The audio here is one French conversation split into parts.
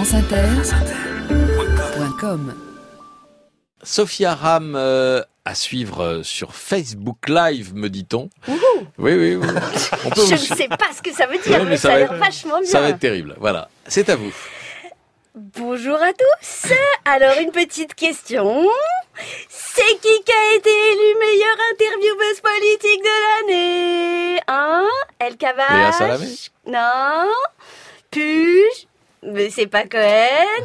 franceinter.com Sophia Ram euh, à suivre sur Facebook Live, me dit-on. Oui, oui, oui. On peut Je ne sais pas ce que ça veut dire, mais, ça, a l'air vachement bien. Ça va être terrible. Voilà, c'est à vous. Bonjour à tous. Alors une petite question. C'est qui qui a été élu meilleure intervieweuse politique de l'année? Hein El Cavache Non. Puge mais c'est pas Cohen.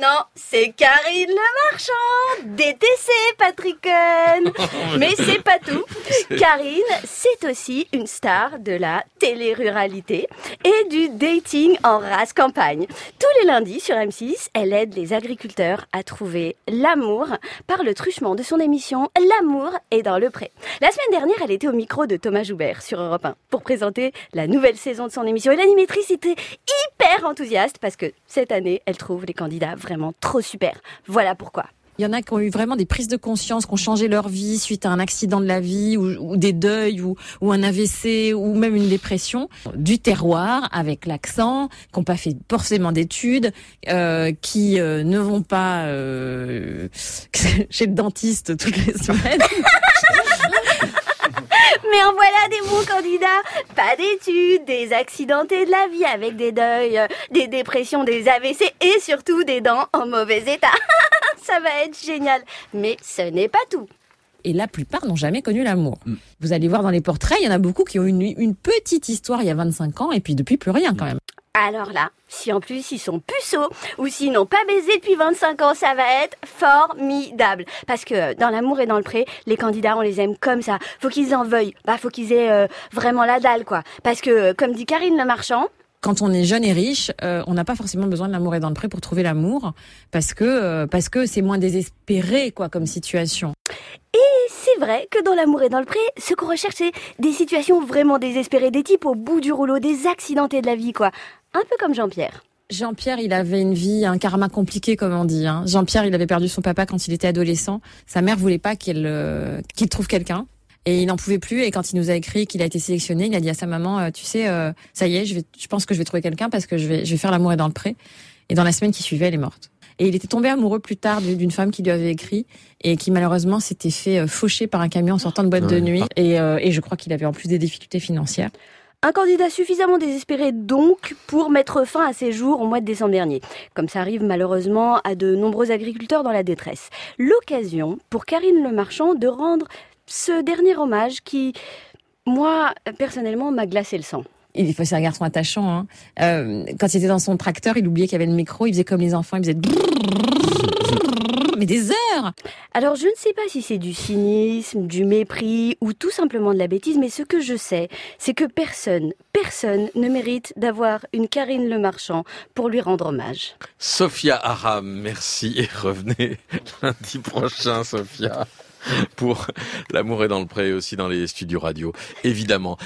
Non, c'est Karine Le Marchand. DTC, Patrick Cohen. Mais c'est pas tout. Karine, c'est aussi une star de la télé-ruralité et du dating en race campagne. Tous les lundis sur M6, elle aide les agriculteurs à trouver l'amour par le truchement de son émission L'amour est dans le pré. La semaine dernière, elle était au micro de Thomas Joubert sur Europe 1 pour présenter la nouvelle saison de son émission et l'animatrice était hyper enthousiaste parce que cette année, elle trouve les candidats vraiment trop super. Voilà pourquoi. Il y en a qui ont eu vraiment des prises de conscience, qui ont changé leur vie suite à un accident de la vie ou, des deuils ou, un AVC ou même une dépression. Du terroir avec l'accent, qui n'ont pas fait forcément d'études, euh, qui euh, ne vont pas euh, chez le dentiste toutes les semaines. Mais en voilà des bons candidats. Pas d'études, des accidentés de la vie avec des deuils, des dépressions, des AVC et surtout des dents en mauvais état. Ça va être génial. Mais ce n'est pas tout et la plupart n'ont jamais connu l'amour. Mm. Vous allez voir dans les portraits, il y en a beaucoup qui ont eu une, petite histoire il y a 25 ans et puis depuis plus rien quand même. Alors là, si en plus ils sont puceaux ou s'ils n'ont pas baisé depuis 25 ans, ça va être formidable. Parce que dans l'amour et dans le pré, les candidats, on les aime comme ça. Faut qu'ils en veuillent. Bah, faut qu'ils aient euh, vraiment la dalle, quoi. Parce que, comme dit Karine Le Marchand, quand on est jeune et riche, euh, on n'a pas forcément besoin de l'amour et dans le pré pour trouver l'amour, parce que euh, parce que c'est moins désespéré quoi comme situation. Et c'est vrai que dans l'amour et dans le pré, ce qu'on recherche c'est des situations vraiment désespérées, des types au bout du rouleau, des accidentés de la vie quoi. Un peu comme Jean-Pierre. Jean-Pierre, il avait une vie, un karma compliqué, comme on dit. Hein. Jean-Pierre, il avait perdu son papa quand il était adolescent. Sa mère voulait pas qu'il euh, qu'il trouve quelqu'un. Et il n'en pouvait plus. Et quand il nous a écrit qu'il a été sélectionné, il a dit à sa maman, euh, tu sais, euh, ça y est, je, vais, je pense que je vais trouver quelqu'un parce que je vais, je vais faire l'amour et dans le pré. Et dans la semaine qui suivait, elle est morte. Et il était tombé amoureux plus tard d'une femme qui lui avait écrit et qui malheureusement s'était fait faucher par un camion en sortant de boîte de nuit. Et, et je crois qu'il avait en plus des difficultés financières. Un candidat suffisamment désespéré donc pour mettre fin à ses jours au mois de décembre dernier, comme ça arrive malheureusement à de nombreux agriculteurs dans la détresse. L'occasion pour Karine Le Marchand de rendre ce dernier hommage qui, moi, personnellement, m'a glacé le sang il faut c'est un garçon attachant. Hein. Euh, quand il était dans son tracteur, il oubliait qu'il y avait le micro, il faisait comme les enfants, il faisait mais des heures Alors je ne sais pas si c'est du cynisme, du mépris ou tout simplement de la bêtise, mais ce que je sais, c'est que personne, personne ne mérite d'avoir une Karine Le Marchand pour lui rendre hommage. Sophia Aram, merci et revenez lundi prochain, Sophia pour L'amour est dans le pré aussi dans les studios radio, évidemment.